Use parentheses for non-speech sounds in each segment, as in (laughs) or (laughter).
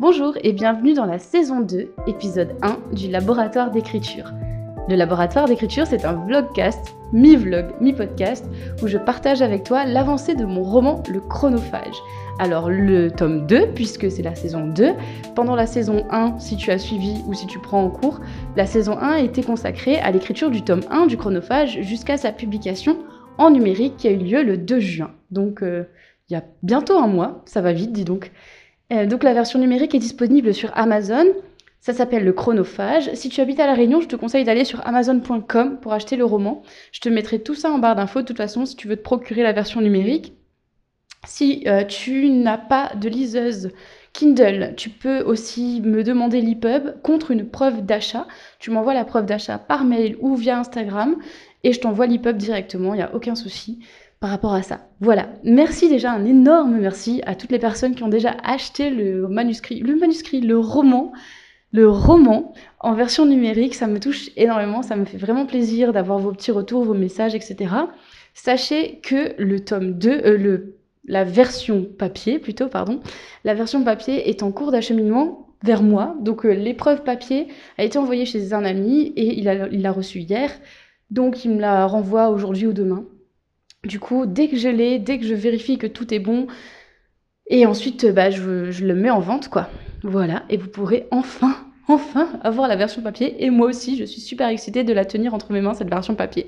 Bonjour et bienvenue dans la saison 2, épisode 1 du laboratoire d'écriture. Le laboratoire d'écriture, c'est un vlogcast, mi-vlog, mi-podcast, où je partage avec toi l'avancée de mon roman Le Chronophage. Alors le tome 2, puisque c'est la saison 2, pendant la saison 1, si tu as suivi ou si tu prends en cours, la saison 1 a été consacrée à l'écriture du tome 1 du Chronophage jusqu'à sa publication en numérique qui a eu lieu le 2 juin. Donc euh, il y a bientôt un mois, ça va vite dis donc. Euh, donc la version numérique est disponible sur Amazon. Ça s'appelle le chronophage. Si tu habites à La Réunion, je te conseille d'aller sur amazon.com pour acheter le roman. Je te mettrai tout ça en barre d'infos de toute façon si tu veux te procurer la version numérique. Si euh, tu n'as pas de liseuse Kindle, tu peux aussi me demander l'EPUB contre une preuve d'achat. Tu m'envoies la preuve d'achat par mail ou via Instagram et je t'envoie l'EPUB directement, il n'y a aucun souci par rapport à ça. Voilà, merci déjà, un énorme merci à toutes les personnes qui ont déjà acheté le manuscrit, le manuscrit, le roman, le roman en version numérique. Ça me touche énormément, ça me fait vraiment plaisir d'avoir vos petits retours, vos messages, etc. Sachez que le tome 2, euh, le, la version papier plutôt, pardon, la version papier est en cours d'acheminement vers moi. Donc euh, l'épreuve papier a été envoyée chez un ami et il l'a il reçu hier. Donc il me la renvoie aujourd'hui ou demain. Du coup, dès que je l'ai, dès que je vérifie que tout est bon, et ensuite, bah, je, le mets en vente, quoi. Voilà, et vous pourrez enfin, (laughs) enfin avoir la version papier. Et moi aussi, je suis super excitée de la tenir entre mes mains, cette version papier.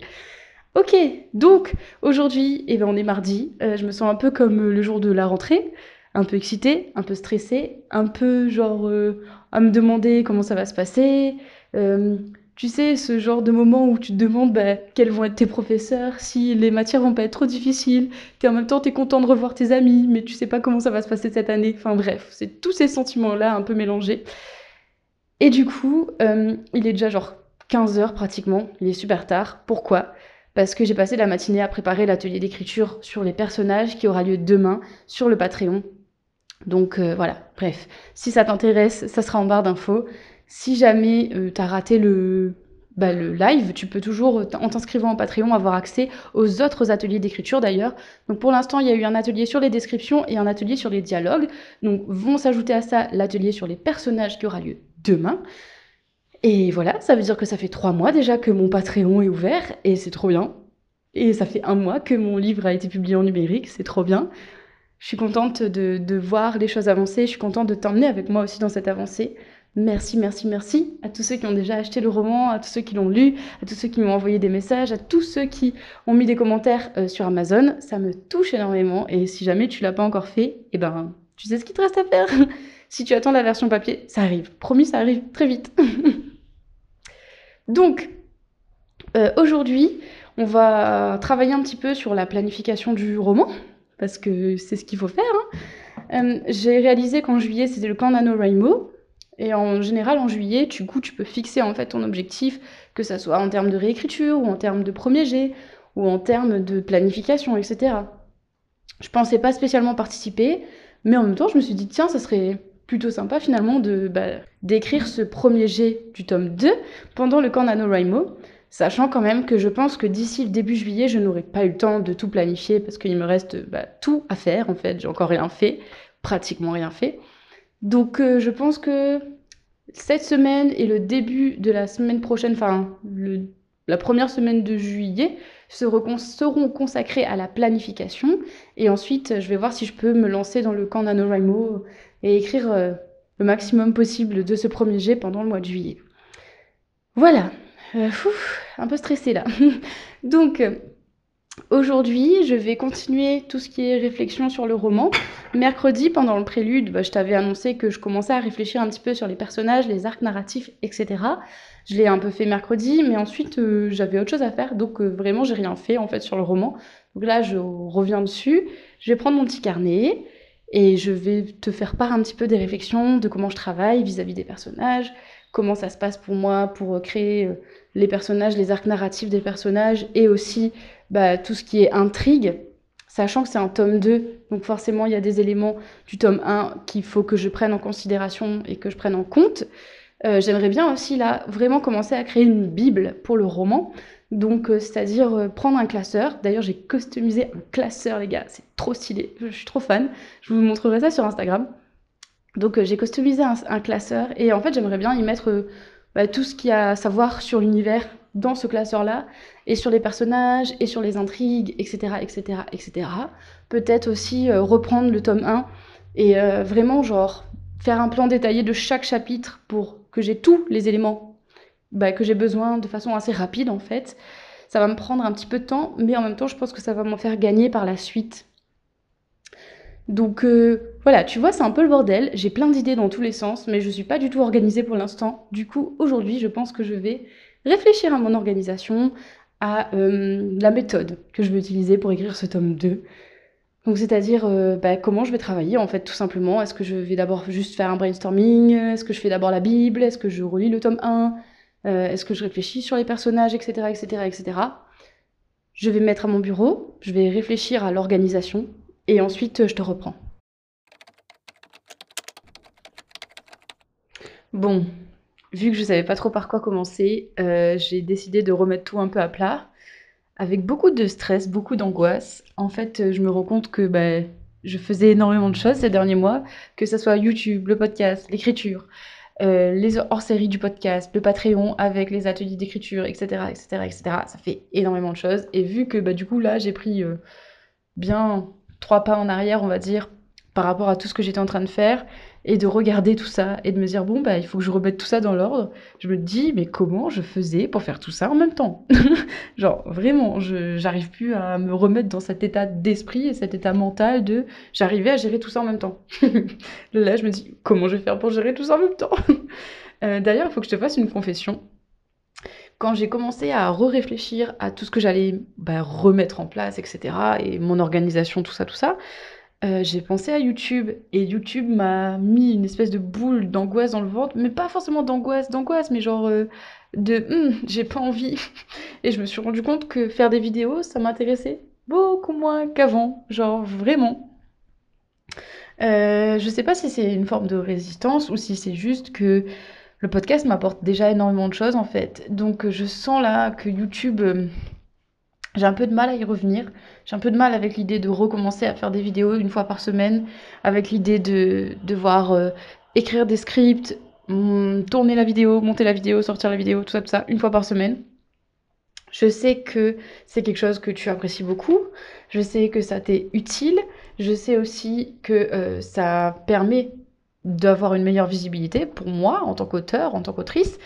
Ok, donc aujourd'hui, eh ben, on est mardi. Euh, je me sens un peu comme le jour de la rentrée, un peu excitée, un peu stressée, un peu genre euh, à me demander comment ça va se passer. Euh, tu sais, ce genre de moment où tu te demandes bah, quels vont être tes professeurs, si les matières vont pas être trop difficiles, et en même temps t'es content de revoir tes amis, mais tu sais pas comment ça va se passer cette année. Enfin bref, c'est tous ces sentiments-là un peu mélangés. Et du coup, euh, il est déjà genre 15h pratiquement, il est super tard. Pourquoi? Parce que j'ai passé la matinée à préparer l'atelier d'écriture sur les personnages qui aura lieu demain sur le Patreon. Donc euh, voilà, bref, si ça t'intéresse, ça sera en barre d'infos. Si jamais euh, tu as raté le, bah, le live, tu peux toujours, en t'inscrivant en Patreon, avoir accès aux autres ateliers d'écriture d'ailleurs. Donc pour l'instant, il y a eu un atelier sur les descriptions et un atelier sur les dialogues. Donc vont s'ajouter à ça l'atelier sur les personnages qui aura lieu demain. Et voilà, ça veut dire que ça fait trois mois déjà que mon Patreon est ouvert et c'est trop bien. Et ça fait un mois que mon livre a été publié en numérique, c'est trop bien. Je suis contente de voir les choses avancer, je suis contente de t'emmener avec moi aussi dans cette avancée. Merci, merci, merci à tous ceux qui ont déjà acheté le roman, à tous ceux qui l'ont lu, à tous ceux qui m'ont envoyé des messages, à tous ceux qui ont mis des commentaires euh, sur Amazon. Ça me touche énormément et si jamais tu l'as pas encore fait, eh ben, tu sais ce qu'il te reste à faire. (laughs) si tu attends la version papier, ça arrive. Promis, ça arrive très vite. (laughs) Donc, euh, aujourd'hui, on va travailler un petit peu sur la planification du roman, parce que c'est ce qu'il faut faire. Hein. Euh, j'ai réalisé qu'en juillet, c'était le camp NaNoWriMo, et en général, en juillet, du coup, tu peux fixer en fait ton objectif, que ça soit en termes de réécriture, ou en termes de premier jet, ou en termes de planification, etc. Je pensais pas spécialement participer, mais en même temps, je me suis dit, tiens, ça serait plutôt sympa finalement de bah, d'écrire ce premier jet du tome 2 pendant le camp NaNoWriMo, sachant quand même que je pense que d'ici le début juillet, je n'aurai pas eu le temps de tout planifier parce qu'il me reste bah, tout à faire en fait, j'ai encore rien fait, pratiquement rien fait. Donc euh, je pense que cette semaine et le début de la semaine prochaine, enfin la première semaine de juillet, seront, consacrés à la planification. Et ensuite, je vais voir si je peux me lancer dans le camp NaNoWriMo et écrire euh, le maximum possible de ce premier jet pendant le mois de juillet. Voilà, euh, un peu stressée là. (laughs) Donc, Aujourd'hui, je vais continuer tout ce qui est réflexion sur le roman. Mercredi, pendant le prélude, bah, je t'avais annoncé que je commençais à réfléchir un petit peu sur les personnages, les arcs narratifs, etc. Je l'ai un peu fait mercredi, mais ensuite euh, j'avais autre chose à faire, donc euh, vraiment j'ai rien fait en fait sur le roman. Donc là, je reviens dessus. Je vais prendre mon petit carnet et je vais te faire part un petit peu des réflexions, de comment je travaille vis-à-vis des personnages, comment ça se passe pour moi pour euh, créer les personnages, les arcs narratifs des personnages et aussi bah, tout ce qui est intrigue, sachant que c'est un tome 2, donc forcément il y a des éléments du tome 1 qu'il faut que je prenne en considération et que je prenne en compte. Euh, j'aimerais bien aussi là vraiment commencer à créer une bible pour le roman, donc euh, c'est-à-dire euh, prendre un classeur. D'ailleurs j'ai customisé un classeur les gars, c'est trop stylé, je suis trop fan. Je vous montrerai ça sur Instagram. Donc j'ai customisé un, classeur et en fait j'aimerais bien y mettre bah, tout ce qu'il y a à savoir sur l'univers dans ce classeur-là, et sur les personnages, et sur les intrigues, etc., etc., etc. Peut-être aussi euh, reprendre le tome 1 et euh, vraiment, genre, faire un plan détaillé de chaque chapitre pour que j'ai tous les éléments bah, que j'ai besoin de façon assez rapide, en fait. Ça va me prendre un petit peu de temps, mais en même temps, je pense que ça va m'en faire gagner par la suite. Donc euh, voilà, tu vois, c'est un peu le bordel. J'ai plein d'idées dans tous les sens, mais je ne suis pas du tout organisée pour l'instant. Du coup, aujourd'hui, je pense que je vais réfléchir à mon organisation, à euh, la méthode que je vais utiliser pour écrire ce tome 2. Donc c'est-à-dire euh, bah, comment je vais travailler en fait tout simplement. Est-ce que je vais d'abord juste faire un brainstorming? Est-ce que je fais d'abord la Bible? Est-ce que je relis le tome 1 euh, Est-ce que je réfléchis sur les personnages, etc., etc., etc. Je vais me mettre à mon bureau, je vais réfléchir à l'organisation et ensuite je te reprends. Bon, vu que je savais pas trop par quoi commencer, euh, j'ai décidé de remettre tout un peu à plat, avec beaucoup de stress, beaucoup d'angoisse. En fait, je me rends compte que bah, je faisais énormément de choses ces derniers mois, que ce soit YouTube, le podcast, l'écriture, euh, les hors-séries du podcast, le Patreon avec les ateliers d'écriture, etc., etc., etc. Ça fait énormément de choses. Et vu que bah, du coup là, j'ai pris euh, bien trois pas en arrière, on va dire, par rapport à tout ce que j'étais en train de faire, et de regarder tout ça et de me dire bon bah il faut que je remette tout ça dans l'ordre. Je me dis mais comment je faisais pour faire tout ça en même temps (laughs) Genre vraiment, je j'arrive plus à me remettre dans cet état d'esprit et cet état mental de j'arrivais à gérer tout ça en même temps. (laughs) Là je me dis comment je vais faire pour gérer tout ça en même temps (laughs) euh, D'ailleurs il faut que je te fasse une confession. Quand j'ai commencé à re-réfléchir à tout ce que j'allais bah, remettre en place, etc., et mon organisation, tout ça, tout ça, euh, j'ai pensé à YouTube et YouTube m'a mis une espèce de boule d'angoisse dans le ventre, mais pas forcément d'angoisse, d'angoisse, mais genre euh, de hum, j'ai pas envie. (laughs) Et je me suis rendu compte que faire des vidéos, ça m'intéressait beaucoup moins qu'avant, genre vraiment. Euh, je sais pas si c'est une forme de résistance ou si c'est juste que le podcast m'apporte déjà énormément de choses en fait. Donc je sens là que YouTube j'ai un peu de mal à y revenir. J'ai un peu de mal avec l'idée de recommencer à faire des vidéos une fois par semaine, avec l'idée de devoir euh, écrire des scripts, mm, tourner la vidéo, monter la vidéo, sortir la vidéo, tout ça, tout ça, une fois par semaine. Je sais que c'est quelque chose que tu apprécies beaucoup. Je sais que ça t'est utile. Je sais aussi que euh, ça permet d'avoir une meilleure visibilité pour moi en tant qu'auteur, en tant qu'autrice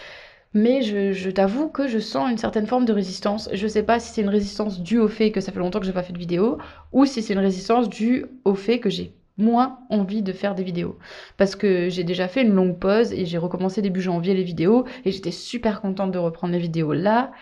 mais je, t'avoue que je sens une certaine forme de résistance. Je sais pas si c'est une résistance due au fait que ça fait longtemps que j'ai pas fait de vidéo, ou si c'est une résistance due au fait que j'ai moins envie de faire des vidéos. Parce que j'ai déjà fait une longue pause et j'ai recommencé début janvier les vidéos, et j'étais super contente de reprendre les vidéos là.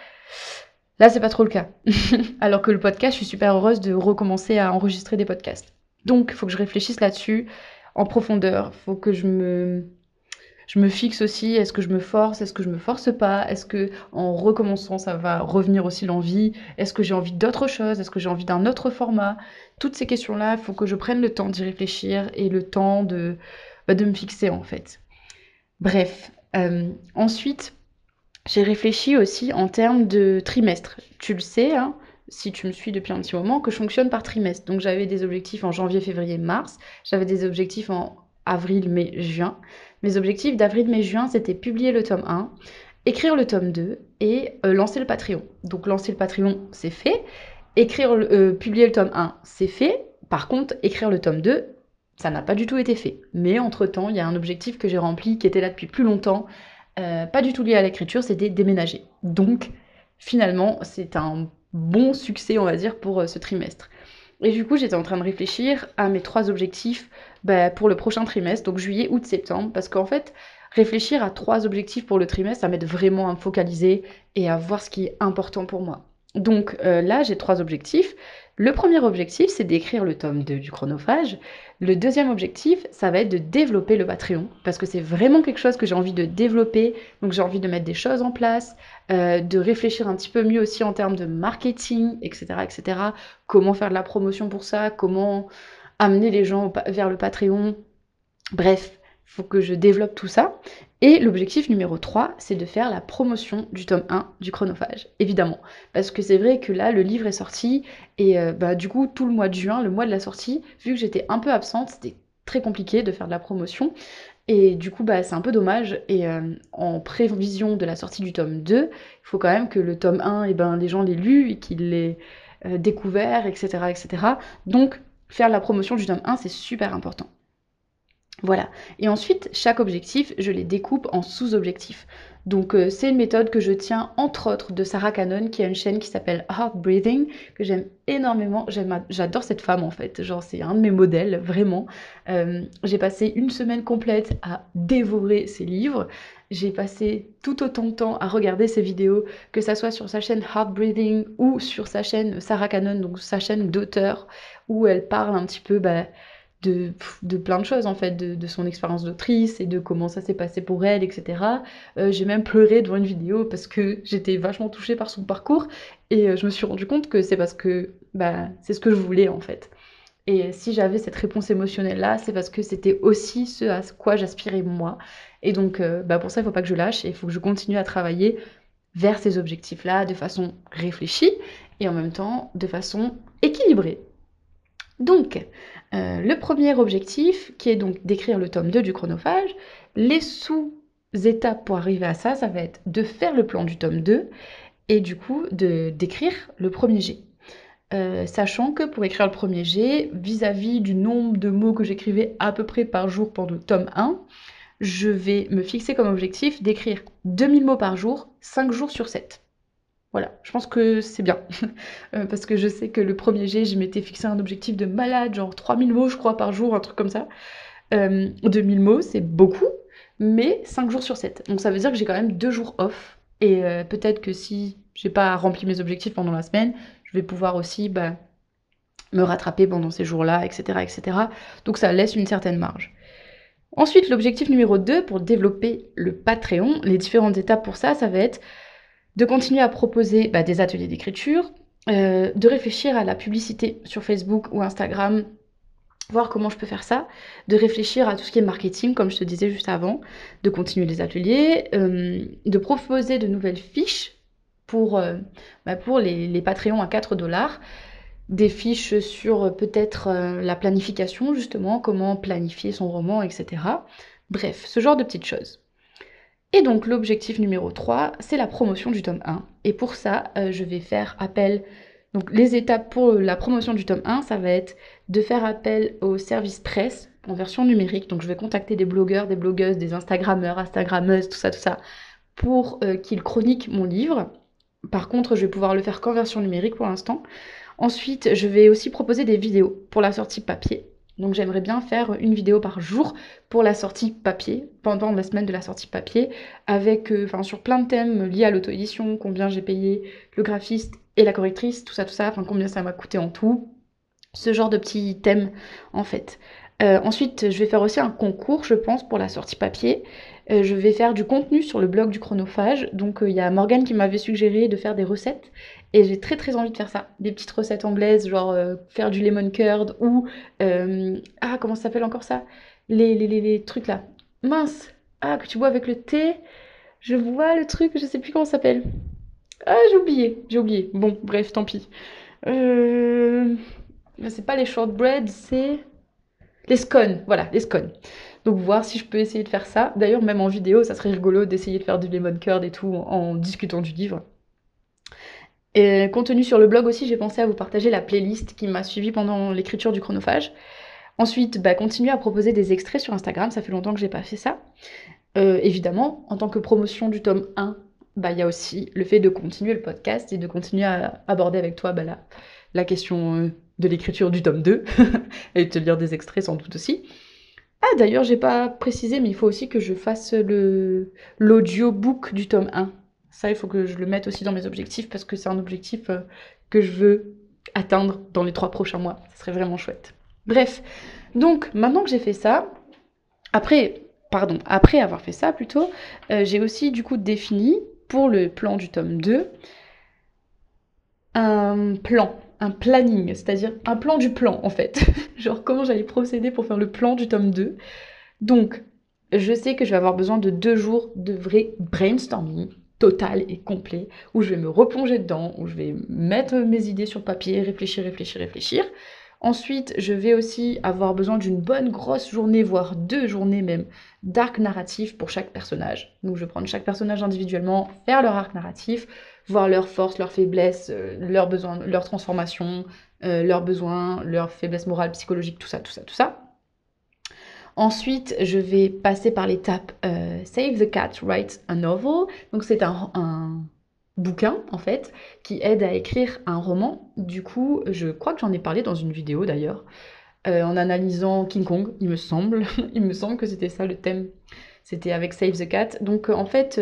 Là, c'est pas trop le cas. (laughs) Alors que le podcast, je suis super heureuse de recommencer à enregistrer des podcasts. Donc, il faut que je réfléchisse là-dessus en profondeur. Il faut que je me fixe aussi, est-ce que je me force, est-ce que je me force pas, est-ce que en recommençant ça va revenir aussi l'envie, est-ce que j'ai envie d'autre chose, est-ce que j'ai envie d'un autre format? Toutes ces questions-là, il faut que je prenne le temps d'y réfléchir et le temps de, bah, me fixer en fait. Bref, euh, ensuite, j'ai réfléchi aussi en termes de trimestre. Tu le sais, hein, si tu me suis depuis un petit moment, que je fonctionne par trimestre. Donc j'avais des objectifs en janvier, février, mars, j'avais des objectifs en avril, mai, juin. Mes objectifs d'avril, mai, juin, c'était publier le tome 1, écrire le tome 2 et euh, lancer le Patreon. Donc lancer le Patreon, c'est fait. Écrire, euh, publier le tome 1, c'est fait. Par contre, écrire le tome 2, ça n'a pas du tout été fait. Mais entre-temps, il y a un objectif que j'ai rempli qui était là depuis plus longtemps, euh, pas du tout lié à l'écriture, c'était déménager. Donc, finalement, c'est un bon succès, on va dire, pour ce trimestre. Et du coup, j'étais en train de réfléchir à mes trois objectifs bah, pour le prochain trimestre, donc juillet, août, septembre, parce qu'en fait, réfléchir à trois objectifs pour le trimestre, ça m'aide vraiment à me focaliser et à voir ce qui est important pour moi. Donc euh, là, j'ai trois objectifs. Le premier objectif, c'est d'écrire le tome 2 du chronophage. Le deuxième objectif, ça va être de développer le Patreon, parce que c'est vraiment quelque chose que j'ai envie de développer. Donc j'ai envie de mettre des choses en place, euh, de réfléchir un petit peu mieux aussi en termes de marketing, etc., etc. Comment faire de la promotion pour ça, comment amener les gens vers le Patreon? Bref, il faut que je développe tout ça. Et l'objectif numéro 3, c'est de faire la promotion du tome 1 du chronophage, évidemment. Parce que c'est vrai que là, le livre est sorti, et euh, bah, du coup, tout le mois de juin, le mois de la sortie, vu que j'étais un peu absente, c'était très compliqué de faire de la promotion. Et du coup, bah, c'est un peu dommage. Et euh, en prévision de la sortie du tome 2, il faut quand même que le tome 1, et eh ben, les gens l'aient lu et qu'ils l'aient euh, découvert, etc., etc. Donc, faire la promotion du tome 1, c'est super important. Voilà. Et ensuite, chaque objectif, je les découpe en sous-objectifs. Donc euh, c'est une méthode que je tiens entre autres de Sarah Cannon qui a une chaîne qui s'appelle Heart Breathing que j'aime énormément. J'adore cette femme en fait. Genre c'est un de mes modèles vraiment. Euh, j'ai passé une semaine complète à dévorer ses livres. J'ai passé tout autant de temps à regarder ses vidéos, que ça soit sur sa chaîne Heart Breathing ou sur sa chaîne Sarah Cannon, donc sa chaîne d'auteur, où elle parle un petit peu bah, de, plein de choses en fait, de, son expérience d'autrice et de comment ça s'est passé pour elle, etc. Euh, j'ai même pleuré devant une vidéo parce que j'étais vachement touchée par son parcours et euh, je me suis rendu compte que c'est parce que bah, c'est ce que je voulais en fait. Et si j'avais cette réponse émotionnelle là, c'est parce que c'était aussi ce à quoi j'aspirais moi. Et donc euh, bah, pour ça, il faut pas que je lâche et il faut que je continue à travailler vers ces objectifs là de façon réfléchie et en même temps de façon équilibrée. Donc, euh, le premier objectif, qui est donc d'écrire le tome 2 du chronophage, les sous-étapes pour arriver à ça, ça va être de faire le plan du tome 2 et du coup d'écrire le premier G. Euh, sachant que pour écrire le premier G, vis-à-vis du nombre de mots que j'écrivais à peu près par jour pendant le tome 1, je vais me fixer comme objectif d'écrire 2000 mots par jour, 5 jours sur 7. Voilà, je pense que c'est bien. (laughs) Euh, parce que je sais que le premier G, je m'étais fixé un objectif de malade, genre 3000 mots, je crois, par jour, un truc comme ça. 2000 euh, mots, c'est beaucoup, mais 5 jours sur 7. Donc ça veut dire que j'ai quand même 2 jours off. Et euh, peut-être que si j'ai pas rempli mes objectifs pendant la semaine, je vais pouvoir aussi bah, me rattraper pendant ces jours-là, etc., etc. Donc ça laisse une certaine marge. Ensuite, l'objectif numéro 2 pour développer le Patreon, les différentes étapes pour ça, ça va être de continuer à proposer bah, des ateliers d'écriture, euh, de réfléchir à la publicité sur Facebook ou Instagram, voir comment je peux faire ça, de réfléchir à tout ce qui est marketing, comme je te disais juste avant, de continuer les ateliers, euh, de proposer de nouvelles fiches pour, euh, bah, pour les, les Patreons à 4 dollars, des fiches sur peut-être la planification, justement, comment planifier son roman, etc. Bref, ce genre de petites choses. Et donc l'objectif numéro 3, c'est la promotion du tome 1. Et pour ça, euh, je vais faire appel... Donc les étapes pour la promotion du tome 1, ça va être de faire appel au service presse en version numérique. Donc je vais contacter des blogueurs, des blogueuses, des Instagrammeurs, Instagrammeuses, tout ça, tout ça, pour euh, qu'ils chroniquent mon livre. Par contre, je vais pouvoir le faire qu'en version numérique pour l'instant. Ensuite, je vais aussi proposer des vidéos pour la sortie papier. Donc j'aimerais bien faire une vidéo par jour pour la sortie papier, pendant la semaine de la sortie papier, avec, euh, sur plein de thèmes liés à l'auto-édition, combien j'ai payé le graphiste et la correctrice, tout ça, tout ça, enfin combien ça m'a coûté en tout, ce genre de petits thèmes en fait. Euh, ensuite, je vais faire aussi un concours, je pense, pour la sortie papier. Euh, je vais faire du contenu sur le blog du chronophage. Donc, il y a Morgane qui m'avait suggéré de faire des recettes. Et j'ai très très envie de faire ça. Des petites recettes anglaises, genre euh, faire du lemon curd ou. Euh, ah, comment ça s'appelle encore ça? Les, les, les, trucs là. Mince Ah, que tu bois avec le thé? Je vois le truc, je sais plus comment ça s'appelle. Ah, j'ai oublié, j'ai oublié. Bon, bref, tant pis. Euh... C'est pas les shortbread, c'est. Les scones, voilà, les scones. Donc voir si je peux essayer de faire ça. D'ailleurs, même en vidéo, ça serait rigolo d'essayer de faire du lemon curd et tout en discutant du livre. Et contenu sur le blog aussi, j'ai pensé à vous partager la playlist qui m'a suivi pendant l'écriture du chronophage. Ensuite, bah, continuer à proposer des extraits sur Instagram, ça fait longtemps que j'ai pas fait ça. Euh, évidemment, en tant que promotion du tome 1, bah, il y a aussi le fait de continuer le podcast et de continuer à aborder avec toi bah, la, question euh, de l'écriture du tome 2 (laughs) et de te lire des extraits sans doute aussi. Ah d'ailleurs, j'ai pas précisé, mais il faut aussi que je fasse l'audiobook du tome 1. Ça, il faut que je le mette aussi dans mes objectifs parce que c'est un objectif euh, que je veux atteindre dans les trois prochains mois. Ce serait vraiment chouette. Bref, donc maintenant que j'ai fait ça, après, pardon, après avoir fait ça plutôt, euh, j'ai aussi du coup défini pour le plan du tome 2 un plan, un planning, c'est-à-dire un plan du plan en fait. (laughs) Genre comment j'allais procéder pour faire le plan du tome 2. Donc, je sais que je vais avoir besoin de deux jours de vrai brainstorming, total et complet, où je vais me replonger dedans, où je vais mettre mes idées sur papier, réfléchir, réfléchir, réfléchir. Ensuite, je vais aussi avoir besoin d'une bonne grosse journée, voire deux journées même, d'arc narratif pour chaque personnage. Donc je vais prendre chaque personnage individuellement, faire leur arc narratif, voir leurs forces, leurs faiblesses, euh, leurs besoins, leurs transformations, euh, leurs besoins, leurs faiblesses morales, psychologiques, tout ça, tout ça, tout ça. Ensuite, je vais passer par l'étape euh, Save the Cat, Write a Novel. Donc c'est un, bouquin en fait qui aide à écrire un roman. Du coup, je crois que j'en ai parlé dans une vidéo d'ailleurs, euh, en analysant King Kong, il me semble. (laughs) il me semble que c'était ça le thème. C'était avec Save the Cat. Donc euh, en fait,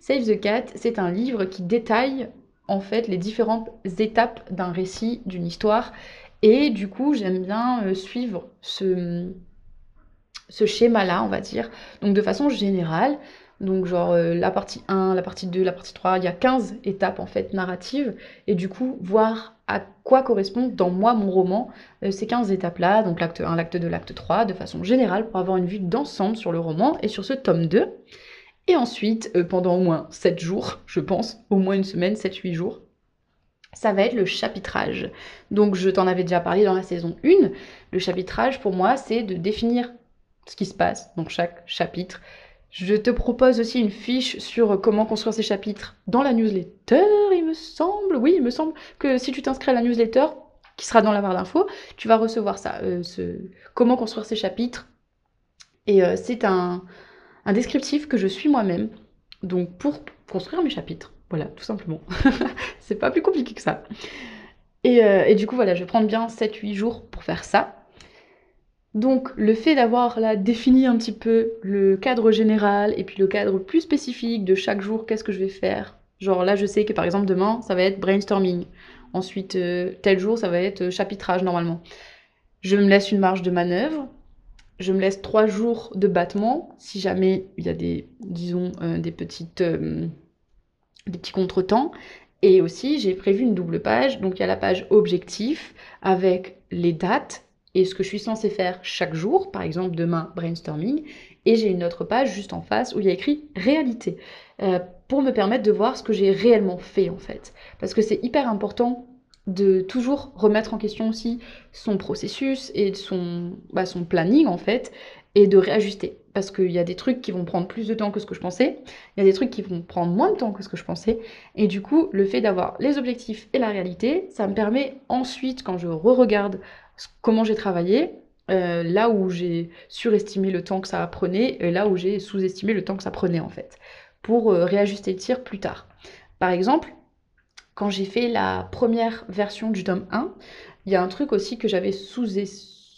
Save the Cat, c'est un livre qui détaille en fait les différentes étapes d'un récit, d'une histoire. Et du coup, j'aime bien suivre ce, ce schéma-là, on va dire. Donc de façon générale, donc genre euh, la partie 1, la partie 2, la partie 3, il y a 15 étapes en fait narratives et du coup voir à quoi correspondent dans moi mon roman euh, ces 15 étapes-là, donc l'acte 1, l'acte 2, l'acte 3, de façon générale pour avoir une vue d'ensemble sur le roman et sur ce tome 2. Et ensuite, euh, pendant au moins 7 jours, je pense, au moins une semaine, 7-8 jours, ça va être le chapitrage. Donc je t'en avais déjà parlé dans la saison 1. Le chapitrage pour moi c'est de définir ce qui se passe dans chaque chapitre, je te propose aussi une fiche sur comment construire ces chapitres dans la newsletter, il me semble. Oui, il me semble que si tu t'inscris à la newsletter, qui sera dans la barre d'infos, tu vas recevoir ça, euh, comment construire ces chapitres. Et euh, c'est un, descriptif que je suis moi-même, donc pour construire mes chapitres. Voilà, tout simplement. (laughs) c'est pas plus compliqué que ça. Et, euh, et, du coup, voilà, je vais prendre bien 7-8 jours pour faire ça. Donc le fait d'avoir là défini un petit peu le cadre général et puis le cadre plus spécifique de chaque jour, qu'est-ce que je vais faire? Genre là je sais que par exemple demain ça va être brainstorming. Ensuite euh, tel jour ça va être euh, chapitrage normalement. Je me laisse une marge de manœuvre. Je me laisse trois jours de battement si jamais il y a des, disons, euh, des petites, des petits contretemps. Et aussi j'ai prévu une double page. Donc il y a la page objectif avec les dates et ce que je suis censée faire chaque jour, par exemple demain brainstorming, et j'ai une autre page juste en face où il y a écrit réalité, euh, pour me permettre de voir ce que j'ai réellement fait en fait. Parce que c'est hyper important de toujours remettre en question aussi son processus et son, bah, son planning en fait, et de réajuster. Parce qu'il y a des trucs qui vont prendre plus de temps que ce que je pensais, il y a des trucs qui vont prendre moins de temps que ce que je pensais, et du coup, le fait d'avoir les objectifs et la réalité, ça me permet ensuite, quand je re-regarde comment j'ai travaillé, euh, là où j'ai surestimé le temps que ça prenait, et là où j'ai sous-estimé le temps que ça prenait en fait, pour euh, réajuster le tir plus tard. Par exemple, quand j'ai fait la première version du tome 1, il y a un truc aussi que j'avais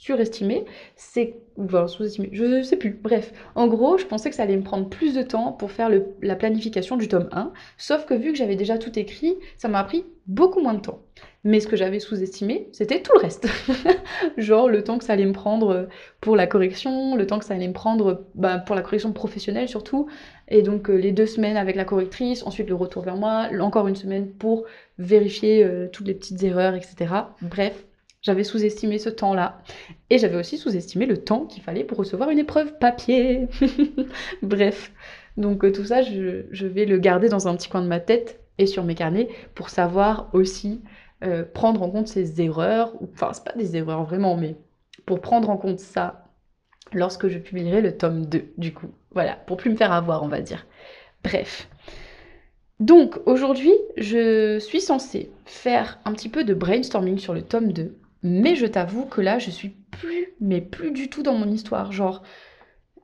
sous-surestimé, c'est Enfin, sous-estimé, je sais plus. Bref, en gros, je pensais que ça allait me prendre plus de temps pour faire la planification du tome 1, sauf que vu que j'avais déjà tout écrit, ça m'a pris beaucoup moins de temps. Mais ce que j'avais sous-estimé, c'était tout le reste. (laughs) Genre le temps que ça allait me prendre pour la correction, le temps que ça allait me prendre bah, pour la correction professionnelle surtout, et donc euh, les deux semaines avec la correctrice, ensuite le retour vers moi, encore une semaine pour vérifier euh, toutes les petites erreurs, etc. Bref, j'avais sous-estimé ce temps-là. Et j'avais aussi sous-estimé le temps qu'il fallait pour recevoir une épreuve papier. (laughs) Bref. Donc euh, tout ça, je, vais le garder dans un petit coin de ma tête et sur mes carnets pour savoir aussi euh, prendre en compte ces erreurs. Enfin, c'est pas des erreurs vraiment, mais pour prendre en compte ça lorsque je publierai le tome 2, du coup. Voilà, pour plus me faire avoir, on va dire. Bref. Donc aujourd'hui, je suis censée faire un petit peu de brainstorming sur le tome 2 mais je t'avoue que là, je suis plus, mais plus du tout dans mon histoire. Genre,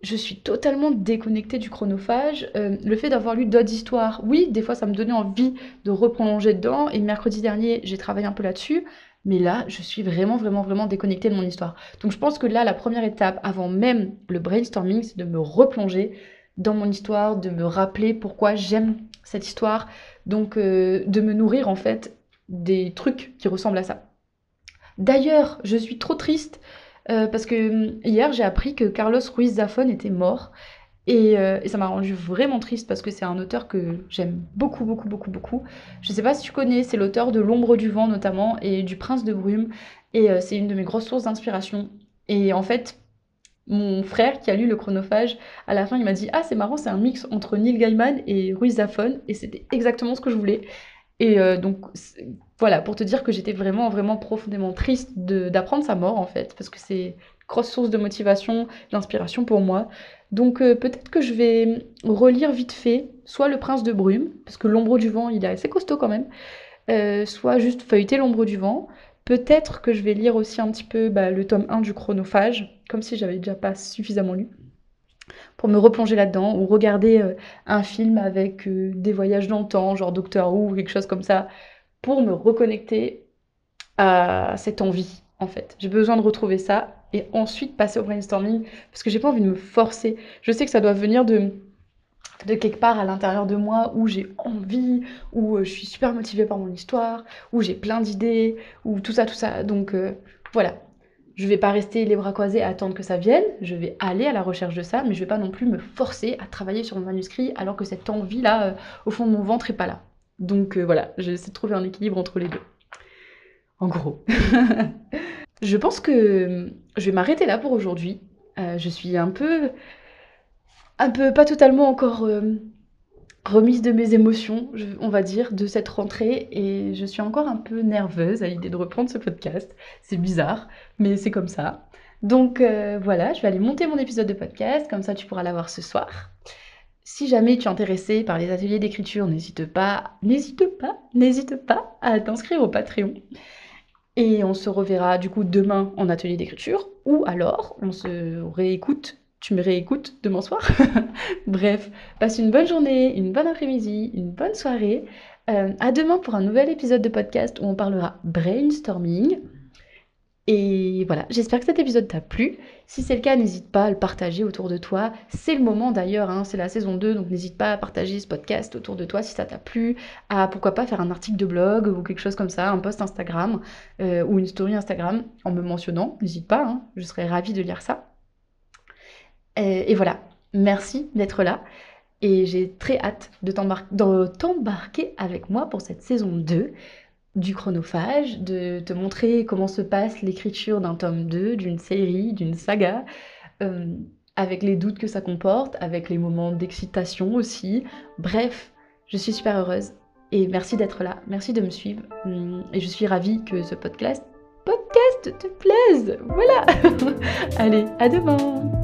je suis totalement déconnectée du chronophage. Euh, le fait d'avoir lu d'autres histoires, oui, des fois ça me donnait envie de replonger dedans. Et mercredi dernier, j'ai travaillé un peu là-dessus. Mais là, je suis vraiment, vraiment, vraiment déconnectée de mon histoire. Donc je pense que là, la première étape, avant même le brainstorming, c'est de me replonger dans mon histoire, de me rappeler pourquoi j'aime cette histoire. Donc euh, de me nourrir en fait des trucs qui ressemblent à ça. D'ailleurs, je suis trop triste euh, parce que hum, hier j'ai appris que Carlos Ruiz Zafón était mort. Euh, et, ça m'a rendu vraiment triste parce que c'est un auteur que j'aime beaucoup, beaucoup, beaucoup, beaucoup. Je sais pas si tu connais, c'est l'auteur de L'ombre du vent notamment et du Prince de brume. Et euh, c'est une de mes grosses sources d'inspiration. Et en fait, mon frère qui a lu le chronophage, à la fin il m'a dit Ah, c'est marrant, c'est un mix entre Neil Gaiman et Ruiz Zafón. Et c'était exactement ce que je voulais. Et donc, voilà, pour te dire que j'étais vraiment, vraiment profondément triste d'apprendre sa mort, en fait, parce que c'est grosse source de motivation, d'inspiration pour moi. Donc, euh, peut-être que je vais relire vite fait, soit Le Prince de Brume, parce que L'ombre du vent, il est assez costaud quand même, euh, soit juste feuilleter L'ombre du vent. Peut-être que je vais lire aussi un petit peu bah, le tome 1 du chronophage, comme si j'avais déjà pas suffisamment lu pour me replonger là-dedans, ou regarder euh, un film avec des voyages dans le temps, genre Doctor Who ou quelque chose comme ça, pour me reconnecter à cette envie, en fait. J'ai besoin de retrouver ça, et ensuite passer au brainstorming, parce que j'ai pas envie de me forcer. Je sais que ça doit venir de, quelque part à l'intérieur de moi, où j'ai envie, où euh, je suis super motivée par mon histoire, où j'ai plein d'idées, ou tout ça, tout ça. Donc voilà, je vais pas rester les bras croisés à attendre que ça vienne, je vais aller à la recherche de ça, mais je vais pas non plus me forcer à travailler sur mon manuscrit alors que cette envie-là, euh, au fond de mon ventre, est pas là. Donc euh, voilà, j'essaie de trouver un équilibre entre les deux. En gros. (laughs) je pense que euh, je vais m'arrêter là pour aujourd'hui. je suis un peu... un peu pas totalement encore remise de mes émotions, on va dire, de cette rentrée. Et je suis encore un peu nerveuse à l'idée de reprendre ce podcast. C'est bizarre, mais c'est comme ça. Donc euh, voilà, je vais aller monter mon épisode de podcast, comme ça tu pourras l'avoir ce soir. Si jamais tu es intéressé par les ateliers d'écriture, n'hésite pas, n'hésite pas, n'hésite pas à t'inscrire au Patreon. Et on se reverra du coup demain en atelier d'écriture, ou alors on se réécoute tu me réécoutes demain soir. (laughs) Bref, passe une bonne journée, une bonne après-midi, une bonne soirée. Euh, à demain pour un nouvel épisode de podcast où on parlera brainstorming. Et voilà, j'espère que cet épisode t'a plu. Si c'est le cas, n'hésite pas à le partager autour de toi. C'est le moment d'ailleurs, hein, c'est la saison 2, donc n'hésite pas à partager ce podcast autour de toi si ça t'a plu. À pourquoi pas faire un article de blog ou quelque chose comme ça, un post Instagram euh, ou une story Instagram en me mentionnant. N'hésite pas, hein, je serais ravie de lire ça. Et, voilà, merci d'être là. Et j'ai très hâte de t'embarquer avec moi pour cette saison 2 du chronophage, de te montrer comment se passe l'écriture d'un tome 2, d'une série, d'une saga, euh, avec les doutes que ça comporte, avec les moments d'excitation aussi. Bref, je suis super heureuse et merci d'être là, merci de me suivre. Et je suis ravie que ce podcast, podcast te plaise. Voilà. (laughs) Allez, à demain.